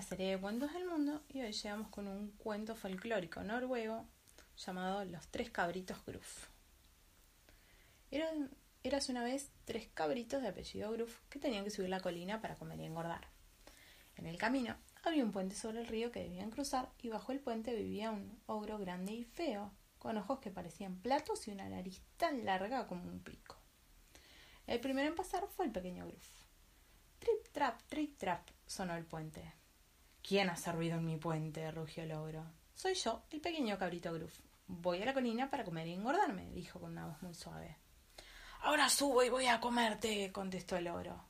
La serie de cuentos del mundo y hoy llegamos con un cuento folclórico noruego llamado Los tres cabritos Gruff. Eran, eras una vez tres cabritos de apellido Gruff que tenían que subir la colina para comer y engordar. En el camino había un puente sobre el río que debían cruzar y bajo el puente vivía un ogro grande y feo, con ojos que parecían platos y una nariz tan larga como un pico. El primero en pasar fue el pequeño Gruff. Trip, trap, trip, trap, sonó el puente. ¿Quién ha servido en mi puente? rugió el ogro. Soy yo, el pequeño cabrito Gruff. Voy a la colina para comer y engordarme, dijo con una voz muy suave. Ahora subo y voy a comerte, contestó el ogro.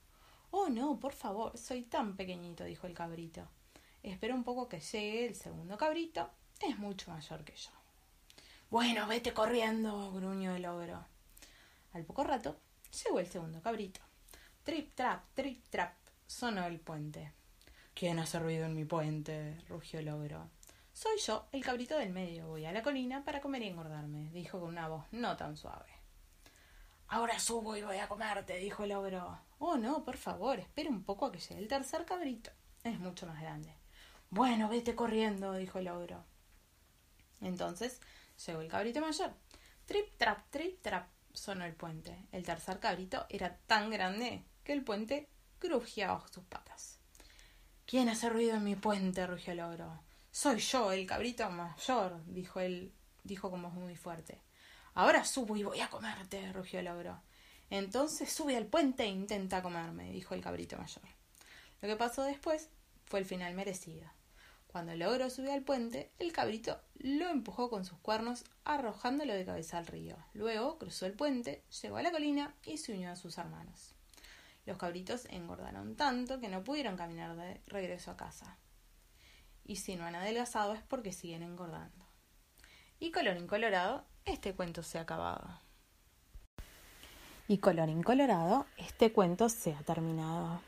Oh, no, por favor, soy tan pequeñito, dijo el cabrito. Espera un poco que llegue el segundo cabrito. Es mucho mayor que yo. Bueno, vete corriendo, gruñó el ogro. Al poco rato llegó el segundo cabrito. Trip, trap, trip, trap, sonó el puente. ¿Quién ha servido en mi puente? rugió el ogro. Soy yo, el cabrito del medio. Voy a la colina para comer y engordarme, dijo con una voz no tan suave. Ahora subo y voy a comerte, dijo el ogro. Oh, no, por favor, espera un poco a que llegue el tercer cabrito. Es mucho más grande. Bueno, vete corriendo, dijo el ogro. Entonces llegó el cabrito mayor. Trip, trap, trip, trap, sonó el puente. El tercer cabrito era tan grande que el puente crujía bajo sus patas. ¿Quién hace ruido en mi puente? rugió el ogro. Soy yo, el cabrito mayor, dijo él, dijo con voz muy fuerte. Ahora subo y voy a comerte, rugió el ogro. Entonces sube al puente e intenta comerme, dijo el cabrito mayor. Lo que pasó después fue el final merecido. Cuando el ogro subió al puente, el cabrito lo empujó con sus cuernos, arrojándolo de cabeza al río. Luego cruzó el puente, llegó a la colina y se unió a sus hermanos. Los cabritos engordaron tanto que no pudieron caminar de regreso a casa y si no han adelgazado es porque siguen engordando. Y colorín colorado, este cuento se ha acabado. Y colorín colorado, este cuento se ha terminado.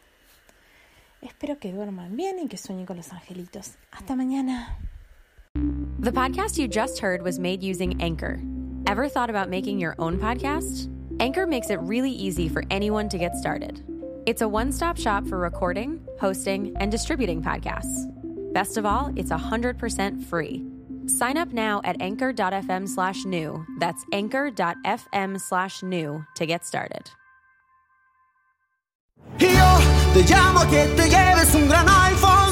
Espero que duerman bien y que sueñen con los angelitos. Hasta mañana. The podcast you just heard was made using Anchor. Ever thought about making your own podcast? Anchor makes it really easy for anyone to get started. It's a one stop shop for recording, hosting, and distributing podcasts. Best of all, it's 100% free. Sign up now at anchor.fm slash new. That's anchor.fm slash new to get started. Yo te llamo que te lleves un gran iPhone.